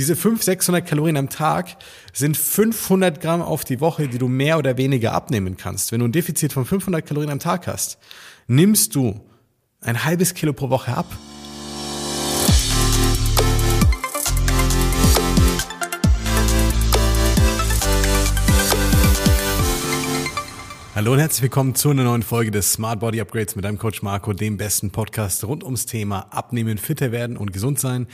Diese 500, 600 Kalorien am Tag sind 500 Gramm auf die Woche, die du mehr oder weniger abnehmen kannst. Wenn du ein Defizit von 500 Kalorien am Tag hast, nimmst du ein halbes Kilo pro Woche ab. Hallo und herzlich willkommen zu einer neuen Folge des Smart Body Upgrades mit deinem Coach Marco, dem besten Podcast rund ums Thema Abnehmen, fitter werden und gesund sein.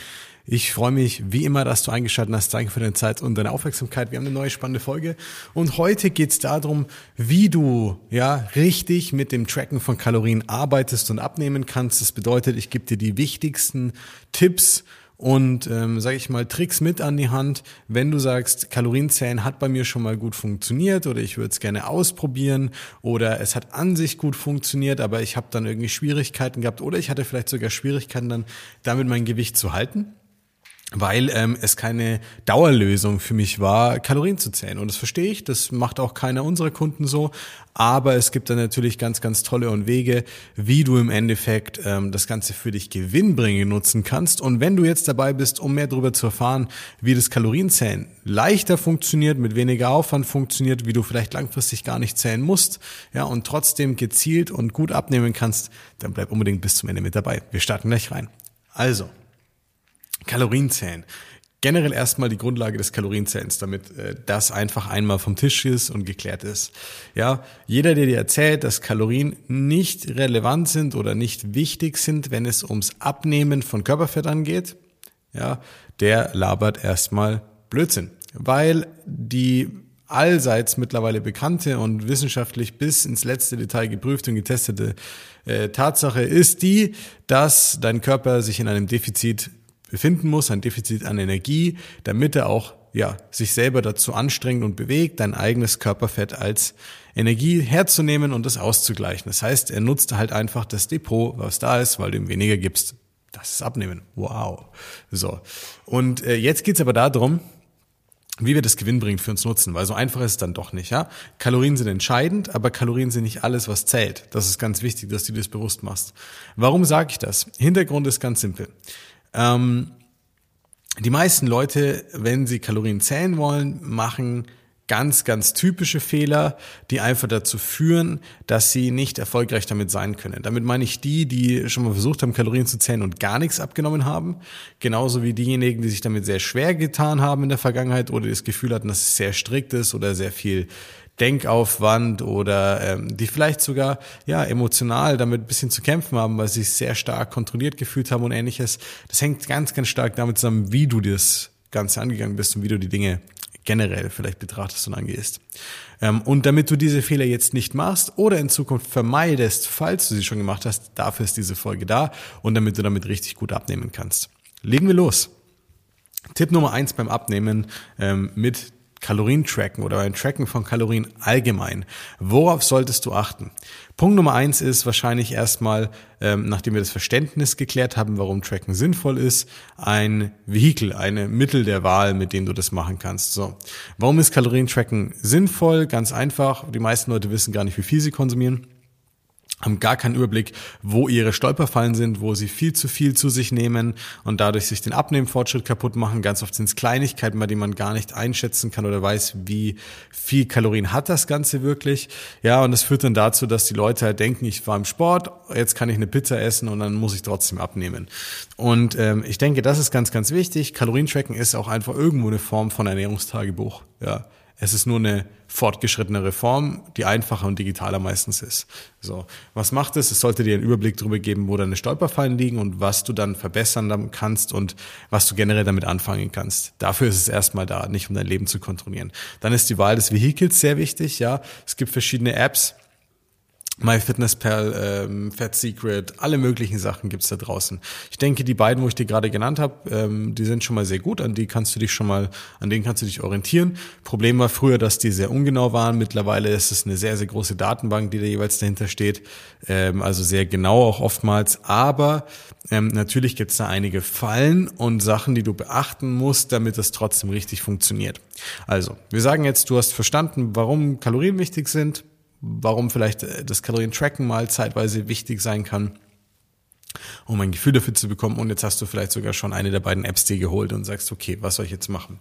Ich freue mich wie immer, dass du eingeschaltet hast. Danke für deine Zeit und deine Aufmerksamkeit. Wir haben eine neue spannende Folge und heute geht es darum, wie du ja richtig mit dem Tracken von Kalorien arbeitest und abnehmen kannst. Das bedeutet, ich gebe dir die wichtigsten Tipps und ähm, sage ich mal Tricks mit an die Hand, wenn du sagst, Kalorienzählen hat bei mir schon mal gut funktioniert oder ich würde es gerne ausprobieren oder es hat an sich gut funktioniert, aber ich habe dann irgendwie Schwierigkeiten gehabt oder ich hatte vielleicht sogar Schwierigkeiten dann damit mein Gewicht zu halten weil ähm, es keine Dauerlösung für mich war, Kalorien zu zählen. Und das verstehe ich, das macht auch keiner unserer Kunden so. Aber es gibt dann natürlich ganz, ganz tolle und Wege, wie du im Endeffekt ähm, das Ganze für dich gewinnbringend nutzen kannst. Und wenn du jetzt dabei bist, um mehr darüber zu erfahren, wie das Kalorienzählen leichter funktioniert, mit weniger Aufwand funktioniert, wie du vielleicht langfristig gar nicht zählen musst, ja, und trotzdem gezielt und gut abnehmen kannst, dann bleib unbedingt bis zum Ende mit dabei. Wir starten gleich rein. Also, Kalorienzählen. Generell erstmal die Grundlage des Kalorienzählens, damit äh, das einfach einmal vom Tisch ist und geklärt ist. Ja, jeder, der dir erzählt, dass Kalorien nicht relevant sind oder nicht wichtig sind, wenn es ums Abnehmen von Körperfett angeht, ja, der labert erstmal Blödsinn, weil die allseits mittlerweile bekannte und wissenschaftlich bis ins letzte Detail geprüfte und getestete äh, Tatsache ist die, dass dein Körper sich in einem Defizit befinden muss, ein Defizit an Energie, damit er auch ja, sich selber dazu anstrengt und bewegt, dein eigenes Körperfett als Energie herzunehmen und das auszugleichen. Das heißt, er nutzt halt einfach das Depot, was da ist, weil du ihm weniger gibst. Das ist Abnehmen. Wow. So. Und äh, jetzt geht's aber darum, wie wir das gewinnbringend für uns nutzen, weil so einfach ist es dann doch nicht, ja. Kalorien sind entscheidend, aber Kalorien sind nicht alles, was zählt. Das ist ganz wichtig, dass du dir das bewusst machst. Warum sage ich das? Hintergrund ist ganz simpel. Ähm, die meisten Leute, wenn sie Kalorien zählen wollen, machen ganz, ganz typische Fehler, die einfach dazu führen, dass sie nicht erfolgreich damit sein können. Damit meine ich die, die schon mal versucht haben, Kalorien zu zählen und gar nichts abgenommen haben. Genauso wie diejenigen, die sich damit sehr schwer getan haben in der Vergangenheit oder das Gefühl hatten, dass es sehr strikt ist oder sehr viel Denkaufwand oder ähm, die vielleicht sogar ja emotional damit ein bisschen zu kämpfen haben, weil sie sich sehr stark kontrolliert gefühlt haben und ähnliches. Das hängt ganz, ganz stark damit zusammen, wie du das Ganze angegangen bist und wie du die Dinge generell vielleicht betrachtest und angehst. Ähm, und damit du diese Fehler jetzt nicht machst oder in Zukunft vermeidest, falls du sie schon gemacht hast, dafür ist diese Folge da und damit du damit richtig gut abnehmen kannst. Legen wir los. Tipp Nummer eins beim Abnehmen ähm, mit Kalorien tracken oder ein Tracken von Kalorien allgemein. Worauf solltest du achten? Punkt Nummer eins ist wahrscheinlich erstmal, ähm, nachdem wir das Verständnis geklärt haben, warum Tracken sinnvoll ist, ein Vehikel, eine Mittel der Wahl, mit dem du das machen kannst. So, warum ist Kalorientracken sinnvoll? Ganz einfach. Die meisten Leute wissen gar nicht, wie viel sie konsumieren haben gar keinen Überblick, wo ihre Stolperfallen sind, wo sie viel zu viel zu sich nehmen und dadurch sich den Abnehmfortschritt kaputt machen. Ganz oft sind es Kleinigkeiten, bei denen man gar nicht einschätzen kann oder weiß, wie viel Kalorien hat das Ganze wirklich. Ja, und das führt dann dazu, dass die Leute halt denken, ich war im Sport, jetzt kann ich eine Pizza essen und dann muss ich trotzdem abnehmen. Und ähm, ich denke, das ist ganz, ganz wichtig. Kalorientracken ist auch einfach irgendwo eine Form von Ernährungstagebuch. Ja, es ist nur eine fortgeschrittene Reform, die einfacher und digitaler meistens ist. So, was macht es? Es sollte dir einen Überblick darüber geben, wo deine Stolperfallen liegen und was du dann verbessern kannst und was du generell damit anfangen kannst. Dafür ist es erstmal da, nicht um dein Leben zu kontrollieren. Dann ist die Wahl des Vehikels sehr wichtig. Ja, es gibt verschiedene Apps MyFitnessPal, ähm, Fat Secret, alle möglichen Sachen gibt's da draußen. Ich denke, die beiden, wo ich dir gerade genannt habe, ähm, die sind schon mal sehr gut. An die kannst du dich schon mal, an denen kannst du dich orientieren. Problem war früher, dass die sehr ungenau waren. Mittlerweile ist es eine sehr, sehr große Datenbank, die da jeweils dahinter steht. Ähm, also sehr genau auch oftmals. Aber ähm, natürlich gibt's da einige Fallen und Sachen, die du beachten musst, damit das trotzdem richtig funktioniert. Also, wir sagen jetzt, du hast verstanden, warum Kalorien wichtig sind warum vielleicht äh, das Kalorien-Tracken mal zeitweise wichtig sein kann. um ein Gefühl dafür zu bekommen. Und jetzt hast du vielleicht sogar schon eine der beiden Apps dir geholt und sagst, okay, was soll ich jetzt machen?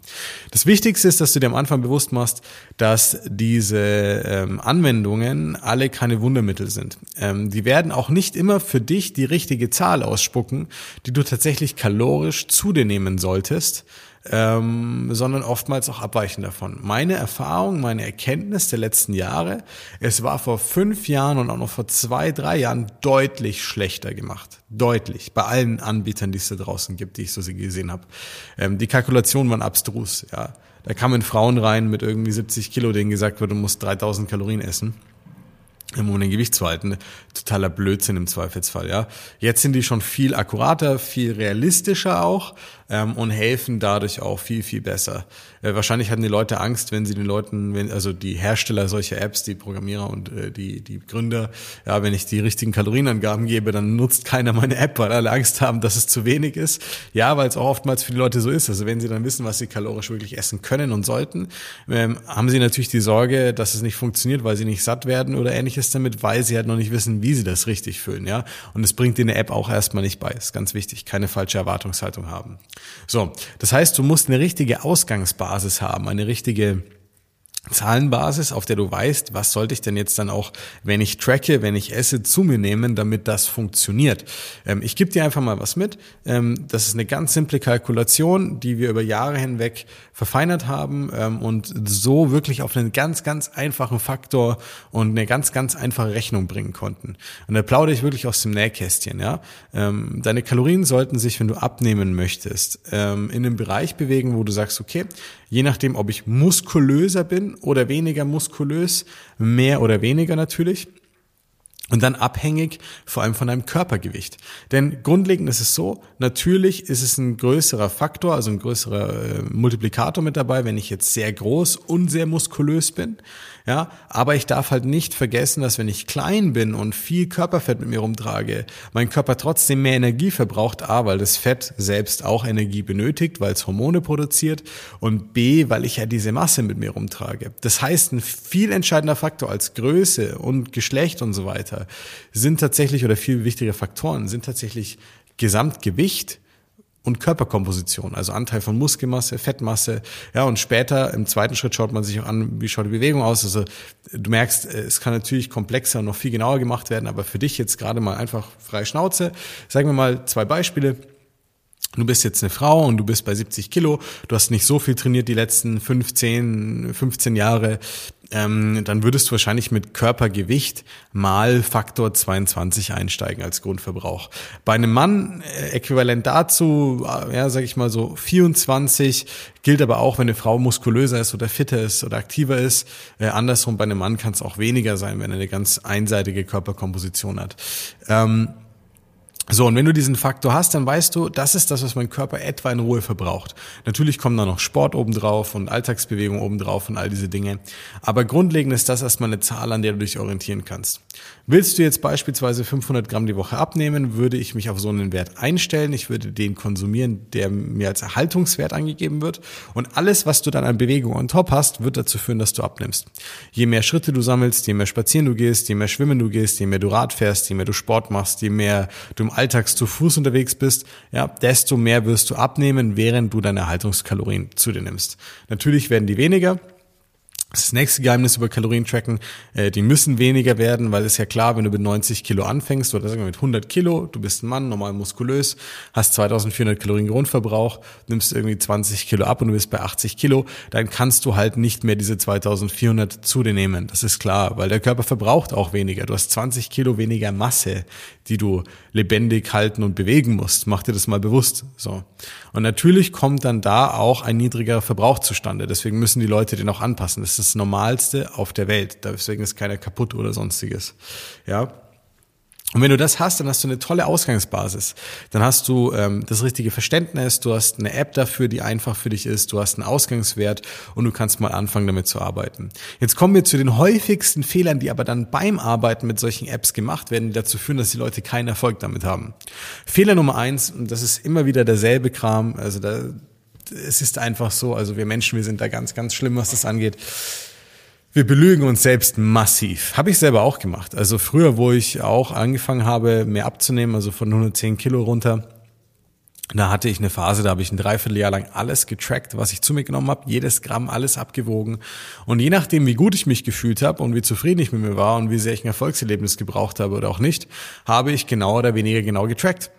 Das Wichtigste ist, dass du dir am Anfang bewusst machst, dass diese ähm, Anwendungen alle keine Wundermittel sind. Ähm, die werden auch nicht immer für dich die richtige Zahl ausspucken, die du tatsächlich kalorisch zu dir nehmen solltest ähm, sondern oftmals auch abweichen davon. Meine Erfahrung, meine Erkenntnis der letzten Jahre, es war vor fünf Jahren und auch noch vor zwei, drei Jahren deutlich schlechter gemacht. Deutlich. Bei allen Anbietern, die es da draußen gibt, die ich so gesehen habe. Ähm, die Kalkulationen waren abstrus, ja. Da kamen Frauen rein mit irgendwie 70 Kilo, denen gesagt wurde, du musst 3000 Kalorien essen um ein Gewicht zu halten. Totaler Blödsinn im Zweifelsfall, ja. Jetzt sind die schon viel akkurater, viel realistischer auch ähm, und helfen dadurch auch viel, viel besser. Äh, wahrscheinlich hatten die Leute Angst, wenn sie den Leuten, wenn, also die Hersteller solcher Apps, die Programmierer und äh, die, die Gründer, ja, wenn ich die richtigen Kalorienangaben gebe, dann nutzt keiner meine App, weil alle Angst haben, dass es zu wenig ist. Ja, weil es auch oftmals für die Leute so ist. Also wenn sie dann wissen, was sie kalorisch wirklich essen können und sollten, ähm, haben sie natürlich die Sorge, dass es nicht funktioniert, weil sie nicht satt werden oder ähnliches damit, weil sie halt noch nicht wissen, wie sie das richtig füllen, ja. Und es bringt dir eine App auch erstmal nicht bei. ist ganz wichtig. Keine falsche Erwartungshaltung haben. So, das heißt, du musst eine richtige Ausgangsbasis haben, eine richtige Zahlenbasis, auf der du weißt, was sollte ich denn jetzt dann auch, wenn ich tracke, wenn ich esse, zu mir nehmen, damit das funktioniert. Ähm, ich gebe dir einfach mal was mit. Ähm, das ist eine ganz simple Kalkulation, die wir über Jahre hinweg verfeinert haben ähm, und so wirklich auf einen ganz, ganz einfachen Faktor und eine ganz, ganz einfache Rechnung bringen konnten. Und da plaudere ich wirklich aus dem Nähkästchen. Ja, ähm, Deine Kalorien sollten sich, wenn du abnehmen möchtest, ähm, in einem Bereich bewegen, wo du sagst, okay, je nachdem, ob ich muskulöser bin oder weniger muskulös, mehr oder weniger natürlich. Und dann abhängig vor allem von deinem Körpergewicht. Denn grundlegend ist es so, natürlich ist es ein größerer Faktor, also ein größerer äh, Multiplikator mit dabei, wenn ich jetzt sehr groß und sehr muskulös bin. Ja, aber ich darf halt nicht vergessen, dass wenn ich klein bin und viel Körperfett mit mir rumtrage, mein Körper trotzdem mehr Energie verbraucht. A, weil das Fett selbst auch Energie benötigt, weil es Hormone produziert und B, weil ich ja diese Masse mit mir rumtrage. Das heißt, ein viel entscheidender Faktor als Größe und Geschlecht und so weiter sind tatsächlich oder viel wichtige Faktoren sind tatsächlich Gesamtgewicht, und Körperkomposition, also Anteil von Muskelmasse, Fettmasse. Ja, und später im zweiten Schritt schaut man sich auch an, wie schaut die Bewegung aus. Also du merkst, äh, es kann natürlich komplexer und noch viel genauer gemacht werden, aber für dich jetzt gerade mal einfach freie Schnauze. Sagen wir mal zwei Beispiele. Du bist jetzt eine Frau und du bist bei 70 Kilo, du hast nicht so viel trainiert die letzten 15, 15 Jahre, ähm, dann würdest du wahrscheinlich mit Körpergewicht mal Faktor 22 einsteigen als Grundverbrauch. Bei einem Mann äh, äquivalent dazu, äh, ja, sag ich mal so 24, gilt aber auch, wenn eine Frau muskulöser ist oder fitter ist oder aktiver ist. Äh, andersrum, bei einem Mann kann es auch weniger sein, wenn er eine ganz einseitige Körperkomposition hat. Ähm, so, und wenn du diesen Faktor hast, dann weißt du, das ist das, was mein Körper etwa in Ruhe verbraucht. Natürlich kommen da noch Sport obendrauf und Alltagsbewegung obendrauf und all diese Dinge. Aber grundlegend ist das erstmal eine Zahl, an der du dich orientieren kannst. Willst du jetzt beispielsweise 500 Gramm die Woche abnehmen, würde ich mich auf so einen Wert einstellen. Ich würde den konsumieren, der mir als Erhaltungswert angegeben wird. Und alles, was du dann an Bewegung on top hast, wird dazu führen, dass du abnimmst. Je mehr Schritte du sammelst, je mehr spazieren du gehst, je mehr schwimmen du gehst, je mehr du Rad fährst, je mehr du Sport machst, je mehr du im Alltag zu Fuß unterwegs bist, ja, desto mehr wirst du abnehmen, während du deine Erhaltungskalorien zu dir nimmst. Natürlich werden die weniger, das nächste Geheimnis über Kalorientracken, äh, die müssen weniger werden, weil es ja klar, wenn du mit 90 Kilo anfängst oder sagen wir mit 100 Kilo, du bist ein Mann, normal muskulös, hast 2400 Kalorien Grundverbrauch, nimmst irgendwie 20 Kilo ab und du bist bei 80 Kilo, dann kannst du halt nicht mehr diese 2400 zu dir nehmen. Das ist klar, weil der Körper verbraucht auch weniger. Du hast 20 Kilo weniger Masse, die du lebendig halten und bewegen musst. Mach dir das mal bewusst. So. Und natürlich kommt dann da auch ein niedrigerer Verbrauch zustande. Deswegen müssen die Leute den auch anpassen. Das ist das Normalste auf der Welt. Deswegen ist keiner kaputt oder sonstiges. Ja. Und wenn du das hast, dann hast du eine tolle Ausgangsbasis. Dann hast du ähm, das richtige Verständnis, du hast eine App dafür, die einfach für dich ist, du hast einen Ausgangswert und du kannst mal anfangen, damit zu arbeiten. Jetzt kommen wir zu den häufigsten Fehlern, die aber dann beim Arbeiten mit solchen Apps gemacht werden, die dazu führen, dass die Leute keinen Erfolg damit haben. Fehler Nummer eins, und das ist immer wieder derselbe Kram, also da, es ist einfach so, also wir Menschen, wir sind da ganz, ganz schlimm, was das angeht. Wir belügen uns selbst massiv. Habe ich selber auch gemacht. Also früher, wo ich auch angefangen habe, mehr abzunehmen, also von 110 Kilo runter, da hatte ich eine Phase, da habe ich ein Dreivierteljahr lang alles getrackt, was ich zu mir genommen habe, jedes Gramm, alles abgewogen. Und je nachdem, wie gut ich mich gefühlt habe und wie zufrieden ich mit mir war und wie sehr ich ein Erfolgserlebnis gebraucht habe oder auch nicht, habe ich genau oder weniger genau getrackt.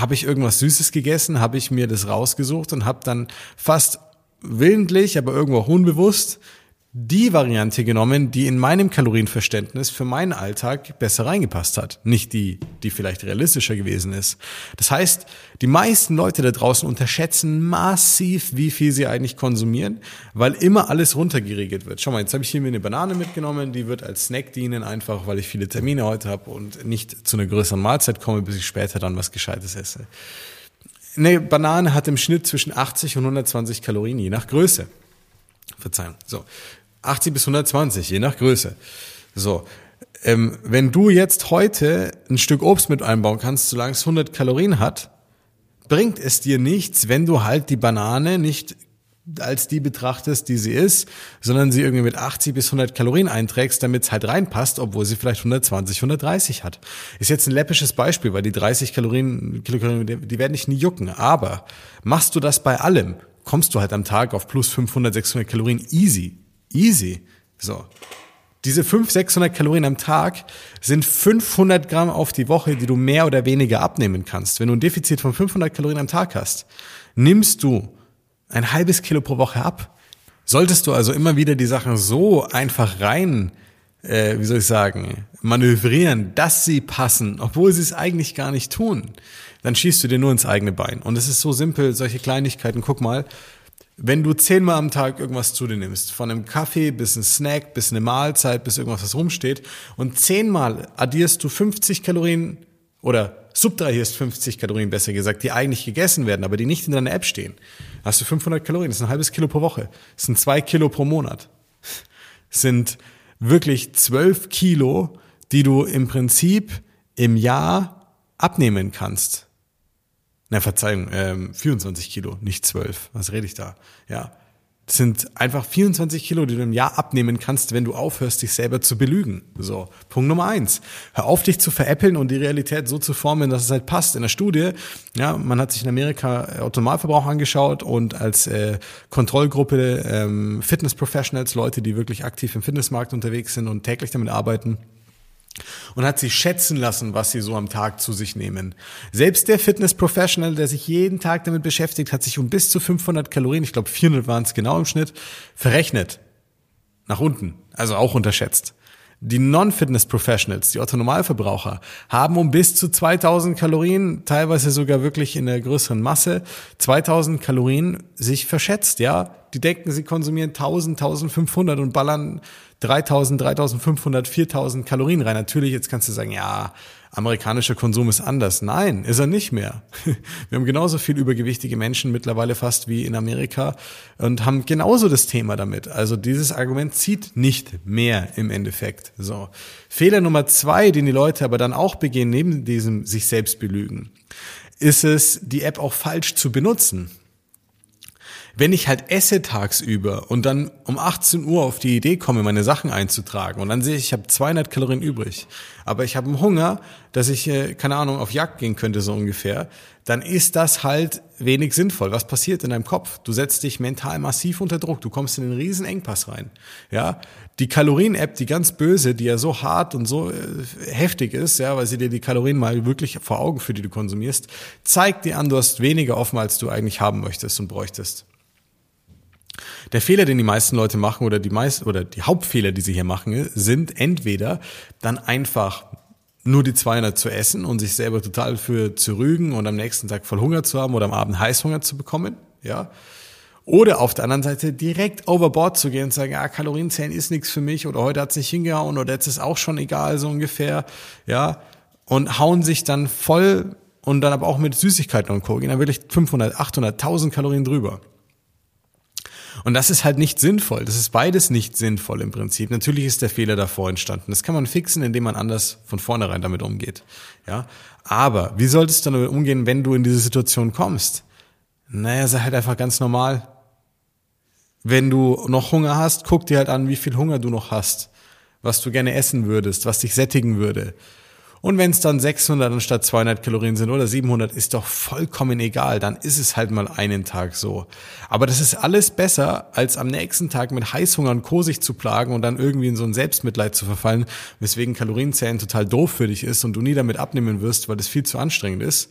Habe ich irgendwas Süßes gegessen, habe ich mir das rausgesucht und habe dann fast willentlich, aber irgendwo auch unbewusst die Variante genommen, die in meinem Kalorienverständnis für meinen Alltag besser reingepasst hat. Nicht die, die vielleicht realistischer gewesen ist. Das heißt, die meisten Leute da draußen unterschätzen massiv, wie viel sie eigentlich konsumieren, weil immer alles runtergeregelt wird. Schau mal, jetzt habe ich hier mir eine Banane mitgenommen, die wird als Snack dienen, einfach weil ich viele Termine heute habe und nicht zu einer größeren Mahlzeit komme, bis ich später dann was Gescheites esse. Eine Banane hat im Schnitt zwischen 80 und 120 Kalorien, je nach Größe. Verzeihung. So. 80 bis 120, je nach Größe. So. Ähm, wenn du jetzt heute ein Stück Obst mit einbauen kannst, solange es 100 Kalorien hat, bringt es dir nichts, wenn du halt die Banane nicht als die betrachtest, die sie ist, sondern sie irgendwie mit 80 bis 100 Kalorien einträgst, damit es halt reinpasst, obwohl sie vielleicht 120, 130 hat. Ist jetzt ein läppisches Beispiel, weil die 30 Kalorien, Kilokalorien, die werden dich nie jucken. Aber machst du das bei allem, kommst du halt am Tag auf plus 500, 600 Kalorien easy. Easy. So. Diese 500, 600 Kalorien am Tag sind 500 Gramm auf die Woche, die du mehr oder weniger abnehmen kannst. Wenn du ein Defizit von 500 Kalorien am Tag hast, nimmst du ein halbes Kilo pro Woche ab. Solltest du also immer wieder die Sachen so einfach rein, äh, wie soll ich sagen, manövrieren, dass sie passen, obwohl sie es eigentlich gar nicht tun, dann schießt du dir nur ins eigene Bein. Und es ist so simpel, solche Kleinigkeiten. Guck mal, wenn du zehnmal am Tag irgendwas zu dir nimmst, von einem Kaffee bis ein Snack, bis eine Mahlzeit, bis irgendwas, was rumsteht, und zehnmal addierst du 50 Kalorien oder subtrahierst 50 Kalorien, besser gesagt, die eigentlich gegessen werden, aber die nicht in deiner App stehen, hast du 500 Kalorien. Das ist ein halbes Kilo pro Woche. Das sind zwei Kilo pro Monat. Das sind wirklich zwölf Kilo, die du im Prinzip im Jahr abnehmen kannst. Na, Verzeihung, ähm, 24 Kilo, nicht 12. Was rede ich da? Ja. Das sind einfach 24 Kilo, die du im Jahr abnehmen kannst, wenn du aufhörst, dich selber zu belügen. So, Punkt Nummer eins. Hör auf, dich zu veräppeln und die Realität so zu formen, dass es halt passt. In der Studie, ja, man hat sich in Amerika Automalverbrauch angeschaut und als äh, Kontrollgruppe ähm, Fitness Professionals, Leute, die wirklich aktiv im Fitnessmarkt unterwegs sind und täglich damit arbeiten, und hat sie schätzen lassen, was sie so am Tag zu sich nehmen. Selbst der Fitness-Professional, der sich jeden Tag damit beschäftigt, hat sich um bis zu 500 Kalorien, ich glaube 400 waren es genau im Schnitt, verrechnet. Nach unten, also auch unterschätzt. Die Non-Fitness-Professionals, die Otto-Normalverbraucher, haben um bis zu 2000 Kalorien, teilweise sogar wirklich in der größeren Masse, 2000 Kalorien sich verschätzt, ja. Die denken, sie konsumieren 1000, 1500 und ballern 3000, 3500, 4000 Kalorien rein. Natürlich, jetzt kannst du sagen, ja, amerikanischer Konsum ist anders. Nein, ist er nicht mehr. Wir haben genauso viel übergewichtige Menschen mittlerweile fast wie in Amerika und haben genauso das Thema damit. Also dieses Argument zieht nicht mehr im Endeffekt. So. Fehler Nummer zwei, den die Leute aber dann auch begehen, neben diesem sich selbst belügen, ist es, die App auch falsch zu benutzen. Wenn ich halt esse tagsüber und dann um 18 Uhr auf die Idee komme, meine Sachen einzutragen und dann sehe ich, ich habe 200 Kalorien übrig, aber ich habe einen Hunger, dass ich, äh, keine Ahnung, auf Jagd gehen könnte so ungefähr, dann ist das halt wenig sinnvoll. Was passiert in deinem Kopf? Du setzt dich mental massiv unter Druck, du kommst in einen riesen Engpass rein. Ja, die Kalorien-App, die ganz böse, die ja so hart und so äh, heftig ist, ja, weil sie dir die Kalorien mal wirklich vor Augen für die du konsumierst, zeigt dir an, du hast weniger offen, als du eigentlich haben möchtest und bräuchtest. Der Fehler, den die meisten Leute machen oder die meisten oder die Hauptfehler, die sie hier machen, sind entweder dann einfach nur die 200 zu essen und sich selber total für zu rügen und am nächsten Tag voll Hunger zu haben oder am Abend Heißhunger zu bekommen, ja. Oder auf der anderen Seite direkt overboard zu gehen und sagen, ja, Kalorienzählen ist nichts für mich oder heute hat's nicht hingehauen oder jetzt ist auch schon egal, so ungefähr, ja. Und hauen sich dann voll und dann aber auch mit Süßigkeiten und Co. gehen dann wirklich 500, 800, 1000 Kalorien drüber. Und das ist halt nicht sinnvoll. Das ist beides nicht sinnvoll im Prinzip. Natürlich ist der Fehler davor entstanden. Das kann man fixen, indem man anders von vornherein damit umgeht. Ja. Aber wie solltest du damit umgehen, wenn du in diese Situation kommst? Naja, sei halt einfach ganz normal. Wenn du noch Hunger hast, guck dir halt an, wie viel Hunger du noch hast, was du gerne essen würdest, was dich sättigen würde. Und wenn es dann 600 anstatt 200 Kalorien sind oder 700, ist doch vollkommen egal. Dann ist es halt mal einen Tag so. Aber das ist alles besser, als am nächsten Tag mit Heißhunger und Co. sich zu plagen und dann irgendwie in so ein Selbstmitleid zu verfallen, weswegen Kalorienzählen total doof für dich ist und du nie damit abnehmen wirst, weil das viel zu anstrengend ist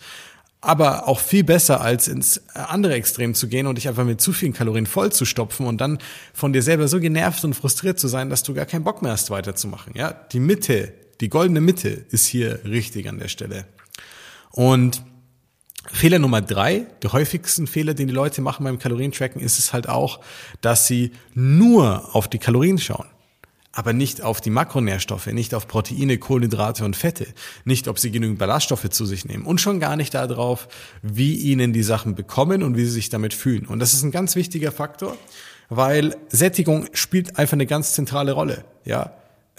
aber auch viel besser als ins andere Extrem zu gehen und dich einfach mit zu vielen Kalorien voll zu stopfen und dann von dir selber so genervt und frustriert zu sein, dass du gar keinen Bock mehr hast weiterzumachen. Ja, die Mitte die goldene Mitte ist hier richtig an der Stelle. Und Fehler Nummer drei, der häufigsten Fehler, den die Leute machen beim Kalorientracken, ist es halt auch, dass sie nur auf die Kalorien schauen aber nicht auf die Makronährstoffe, nicht auf Proteine, Kohlenhydrate und Fette, nicht ob sie genügend Ballaststoffe zu sich nehmen und schon gar nicht darauf, wie ihnen die Sachen bekommen und wie sie sich damit fühlen. Und das ist ein ganz wichtiger Faktor, weil Sättigung spielt einfach eine ganz zentrale Rolle. Ja,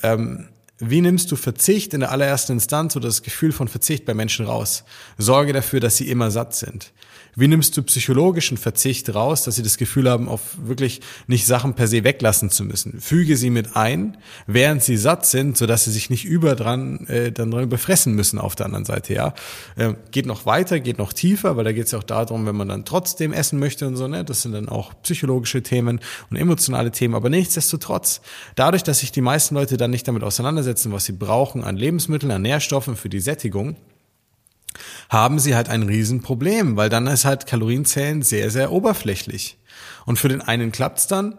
ähm, wie nimmst du Verzicht in der allerersten Instanz oder das Gefühl von Verzicht bei Menschen raus? Sorge dafür, dass sie immer satt sind. Wie nimmst du psychologischen Verzicht raus, dass sie das Gefühl haben, auf wirklich nicht Sachen per se weglassen zu müssen? Füge sie mit ein, während sie satt sind, sodass sie sich nicht über dran, äh, dann dran befressen müssen auf der anderen Seite, ja. Äh, geht noch weiter, geht noch tiefer, weil da geht es ja auch darum, wenn man dann trotzdem essen möchte und so, ne? Das sind dann auch psychologische Themen und emotionale Themen, aber nichtsdestotrotz, dadurch, dass sich die meisten Leute dann nicht damit auseinandersetzen, was sie brauchen an Lebensmitteln, an Nährstoffen für die Sättigung, haben sie halt ein Riesenproblem, weil dann ist halt Kalorienzählen sehr, sehr oberflächlich. Und für den einen klappt's dann,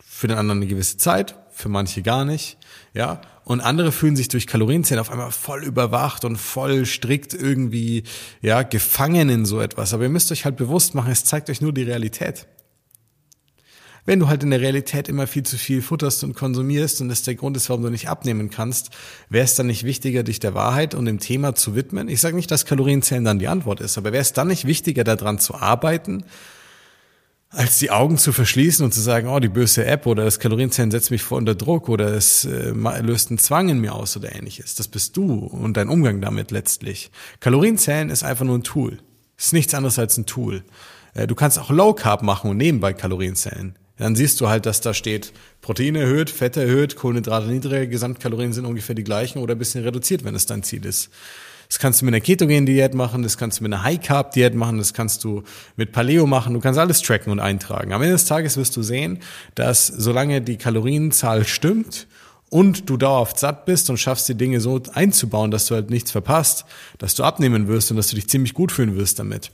für den anderen eine gewisse Zeit, für manche gar nicht, ja. Und andere fühlen sich durch Kalorienzählen auf einmal voll überwacht und voll strikt irgendwie, ja, gefangen in so etwas. Aber ihr müsst euch halt bewusst machen, es zeigt euch nur die Realität. Wenn du halt in der Realität immer viel zu viel futterst und konsumierst und das der Grund ist, warum du nicht abnehmen kannst, wäre es dann nicht wichtiger, dich der Wahrheit und dem Thema zu widmen? Ich sage nicht, dass Kalorienzählen dann die Antwort ist, aber wäre es dann nicht wichtiger, daran zu arbeiten, als die Augen zu verschließen und zu sagen, oh, die böse App oder das Kalorienzählen setzt mich vor unter Druck oder es äh, löst einen Zwang in mir aus oder ähnliches. Das bist du und dein Umgang damit letztlich. Kalorienzählen ist einfach nur ein Tool. Ist nichts anderes als ein Tool. Äh, du kannst auch Low Carb machen und nebenbei Kalorien zählen. Dann siehst du halt, dass da steht, Proteine erhöht, Fette erhöht, Kohlenhydrate niedriger, Gesamtkalorien sind ungefähr die gleichen oder ein bisschen reduziert, wenn es dein Ziel ist. Das kannst du mit einer Ketogen-Diät machen, das kannst du mit einer High-Carb-Diät machen, das kannst du mit Paleo machen, du kannst alles tracken und eintragen. Am Ende des Tages wirst du sehen, dass solange die Kalorienzahl stimmt und du dauerhaft satt bist und schaffst die Dinge so einzubauen, dass du halt nichts verpasst, dass du abnehmen wirst und dass du dich ziemlich gut fühlen wirst damit.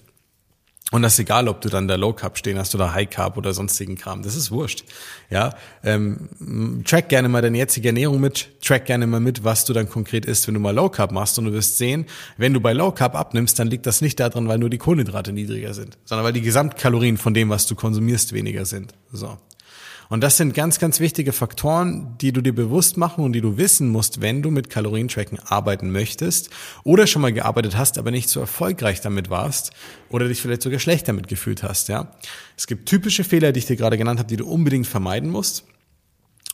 Und das ist egal, ob du dann da Low Carb stehen hast oder High Carb oder sonstigen Kram. Das ist wurscht. Ja, ähm, track gerne mal deine jetzige Ernährung mit. Track gerne mal mit, was du dann konkret isst, wenn du mal Low Carb machst. Und du wirst sehen, wenn du bei Low Carb abnimmst, dann liegt das nicht daran, weil nur die Kohlenhydrate niedriger sind, sondern weil die Gesamtkalorien von dem, was du konsumierst, weniger sind. So. Und das sind ganz, ganz wichtige Faktoren, die du dir bewusst machen und die du wissen musst, wenn du mit Kalorientracken arbeiten möchtest oder schon mal gearbeitet hast, aber nicht so erfolgreich damit warst oder dich vielleicht sogar schlecht damit gefühlt hast, ja. Es gibt typische Fehler, die ich dir gerade genannt habe, die du unbedingt vermeiden musst.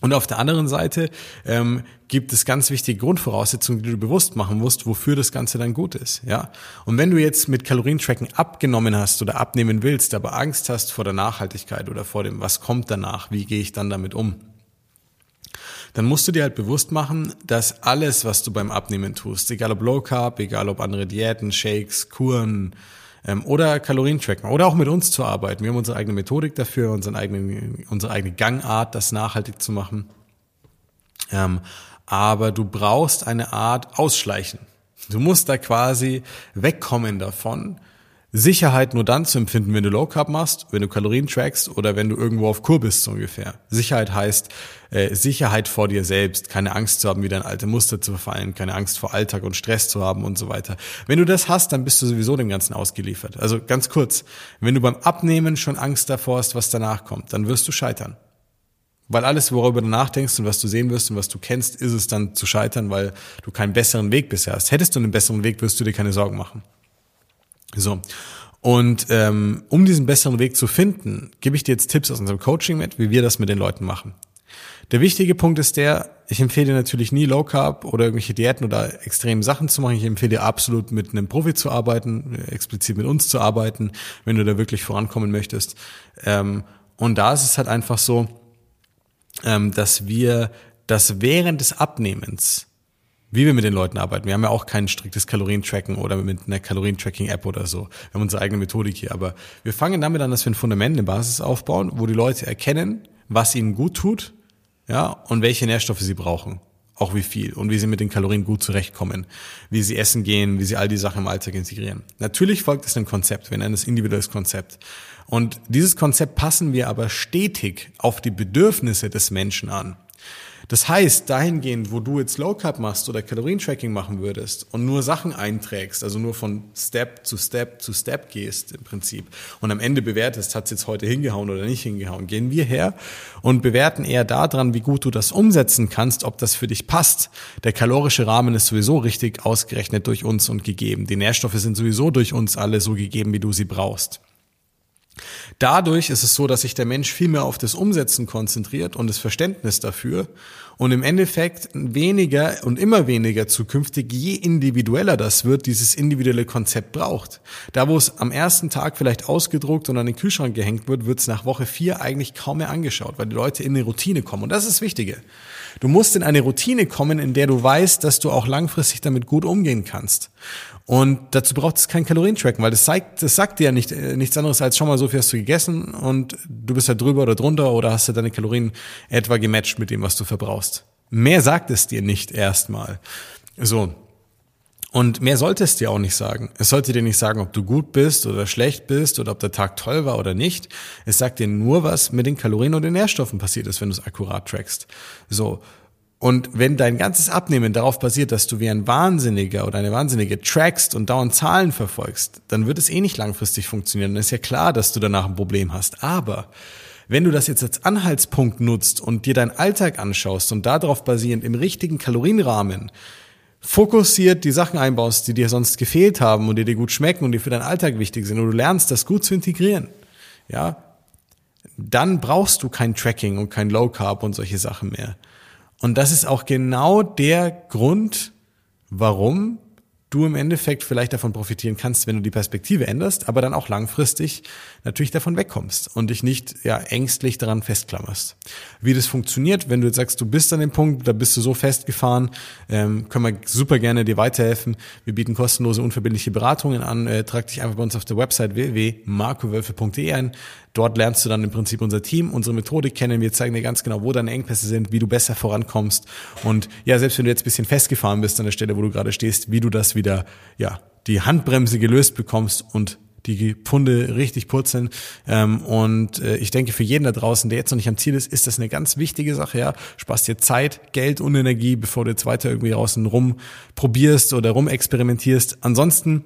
Und auf der anderen Seite ähm, gibt es ganz wichtige Grundvoraussetzungen, die du bewusst machen musst, wofür das Ganze dann gut ist. Ja. Und wenn du jetzt mit Kalorientracken abgenommen hast oder abnehmen willst, aber Angst hast vor der Nachhaltigkeit oder vor dem, was kommt danach, wie gehe ich dann damit um, dann musst du dir halt bewusst machen, dass alles, was du beim Abnehmen tust, egal ob Low Carb, egal ob andere Diäten, Shakes, Kuren, ähm, oder Kalorien tracken oder auch mit uns zu arbeiten. Wir haben unsere eigene Methodik dafür, unseren eigenen, unsere eigene Gangart, das nachhaltig zu machen. Ähm, aber du brauchst eine Art Ausschleichen. Du musst da quasi wegkommen davon, Sicherheit nur dann zu empfinden, wenn du Low Carb machst, wenn du Kalorien trackst oder wenn du irgendwo auf Kur bist so ungefähr. Sicherheit heißt äh, Sicherheit vor dir selbst, keine Angst zu haben, wieder in alte Muster zu verfallen, keine Angst vor Alltag und Stress zu haben und so weiter. Wenn du das hast, dann bist du sowieso dem Ganzen ausgeliefert. Also ganz kurz, wenn du beim Abnehmen schon Angst davor hast, was danach kommt, dann wirst du scheitern. Weil alles, worüber du nachdenkst und was du sehen wirst und was du kennst, ist es dann zu scheitern, weil du keinen besseren Weg bisher hast. Hättest du einen besseren Weg, wirst du dir keine Sorgen machen. So. Und ähm, um diesen besseren Weg zu finden, gebe ich dir jetzt Tipps aus unserem Coaching mit, wie wir das mit den Leuten machen. Der wichtige Punkt ist der, ich empfehle dir natürlich nie Low Carb oder irgendwelche Diäten oder extremen Sachen zu machen. Ich empfehle dir absolut mit einem Profi zu arbeiten, explizit mit uns zu arbeiten, wenn du da wirklich vorankommen möchtest. Ähm, Und da ist es halt einfach so, ähm, dass wir das während des Abnehmens wie wir mit den Leuten arbeiten. Wir haben ja auch kein striktes Kalorientracken oder mit einer Kalorientracking-App oder so. Wir haben unsere eigene Methodik hier. Aber wir fangen damit an, dass wir ein Fundament, eine Basis aufbauen, wo die Leute erkennen, was ihnen gut tut, ja, und welche Nährstoffe sie brauchen. Auch wie viel und wie sie mit den Kalorien gut zurechtkommen, wie sie essen gehen, wie sie all die Sachen im Alltag integrieren. Natürlich folgt es einem Konzept, wir nennen es individuelles Konzept. Und dieses Konzept passen wir aber stetig auf die Bedürfnisse des Menschen an. Das heißt, dahingehend, wo du jetzt Low Carb machst oder Kalorientracking machen würdest und nur Sachen einträgst, also nur von Step zu Step zu Step gehst im Prinzip und am Ende bewertest, hat es jetzt heute hingehauen oder nicht hingehauen, gehen wir her und bewerten eher daran, wie gut du das umsetzen kannst, ob das für dich passt. Der kalorische Rahmen ist sowieso richtig ausgerechnet durch uns und gegeben. Die Nährstoffe sind sowieso durch uns alle so gegeben, wie du sie brauchst. Dadurch ist es so, dass sich der Mensch viel mehr auf das Umsetzen konzentriert und das Verständnis dafür und im Endeffekt weniger und immer weniger zukünftig, je individueller das wird, dieses individuelle Konzept braucht. Da, wo es am ersten Tag vielleicht ausgedruckt und an den Kühlschrank gehängt wird, wird es nach Woche vier eigentlich kaum mehr angeschaut, weil die Leute in eine Routine kommen. Und das ist das Wichtige. Du musst in eine Routine kommen, in der du weißt, dass du auch langfristig damit gut umgehen kannst. Und dazu braucht es kein Kalorientracken, weil das zeigt, das sagt dir ja nicht, äh, nichts anderes als schon mal so viel hast du gegessen und du bist ja drüber oder drunter oder hast du deine Kalorien etwa gematcht mit dem, was du verbrauchst. Mehr sagt es dir nicht erstmal. So. Und mehr sollte es dir auch nicht sagen. Es sollte dir nicht sagen, ob du gut bist oder schlecht bist oder ob der Tag toll war oder nicht. Es sagt dir nur, was mit den Kalorien und den Nährstoffen passiert ist, wenn du es akkurat trackst. So. Und wenn dein ganzes Abnehmen darauf basiert, dass du wie ein Wahnsinniger oder eine Wahnsinnige trackst und dauernd Zahlen verfolgst, dann wird es eh nicht langfristig funktionieren. Dann ist ja klar, dass du danach ein Problem hast. Aber wenn du das jetzt als Anhaltspunkt nutzt und dir deinen Alltag anschaust und darauf basierend im richtigen Kalorienrahmen fokussiert die Sachen einbaust, die dir sonst gefehlt haben und die dir gut schmecken und die für deinen Alltag wichtig sind und du lernst, das gut zu integrieren, ja, dann brauchst du kein Tracking und kein Low Carb und solche Sachen mehr. Und das ist auch genau der Grund, warum du im Endeffekt vielleicht davon profitieren kannst, wenn du die Perspektive änderst, aber dann auch langfristig natürlich davon wegkommst und dich nicht ja ängstlich daran festklammerst. Wie das funktioniert, wenn du jetzt sagst, du bist an dem Punkt, da bist du so festgefahren, ähm, können wir super gerne dir weiterhelfen. Wir bieten kostenlose, unverbindliche Beratungen an. Äh, trag dich einfach bei uns auf der Website www.markowölfe.de ein. Dort lernst du dann im Prinzip unser Team, unsere Methodik kennen. Wir zeigen dir ganz genau, wo deine Engpässe sind, wie du besser vorankommst. Und ja, selbst wenn du jetzt ein bisschen festgefahren bist an der Stelle, wo du gerade stehst, wie du das wieder, ja, die Handbremse gelöst bekommst und die Pfunde richtig purzeln. Ähm, und äh, ich denke, für jeden da draußen, der jetzt noch nicht am Ziel ist, ist das eine ganz wichtige Sache. Ja, sparst dir Zeit, Geld und Energie, bevor du jetzt weiter irgendwie draußen rum probierst oder rum experimentierst. Ansonsten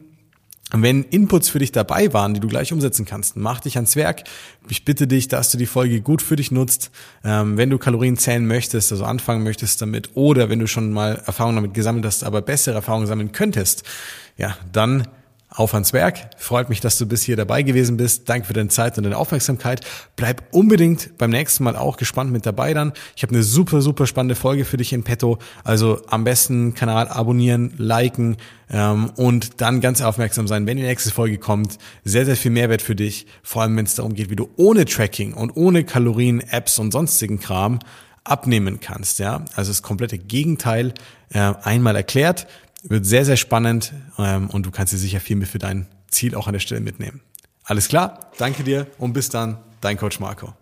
wenn Inputs für dich dabei waren, die du gleich umsetzen kannst, mach dich ans Werk. Ich bitte dich, dass du die Folge gut für dich nutzt. Ähm, wenn du Kalorien zählen möchtest, also anfangen möchtest damit, oder wenn du schon mal Erfahrungen damit gesammelt hast, aber bessere Erfahrungen sammeln könntest, ja, dann auf ans Werk. Freut mich, dass du bis hier dabei gewesen bist. Danke für deine Zeit und deine Aufmerksamkeit. Bleib unbedingt beim nächsten Mal auch gespannt mit dabei dann. Ich habe eine super, super spannende Folge für dich in petto. Also am besten Kanal abonnieren, liken ähm, und dann ganz aufmerksam sein, wenn die nächste Folge kommt. Sehr, sehr viel Mehrwert für dich. Vor allem, wenn es darum geht, wie du ohne Tracking und ohne Kalorien, Apps und sonstigen Kram abnehmen kannst. Ja, also das komplette Gegenteil äh, einmal erklärt. Wird sehr, sehr spannend ähm, und du kannst dir sicher viel mehr für dein Ziel auch an der Stelle mitnehmen. Alles klar, danke dir und bis dann, dein Coach Marco.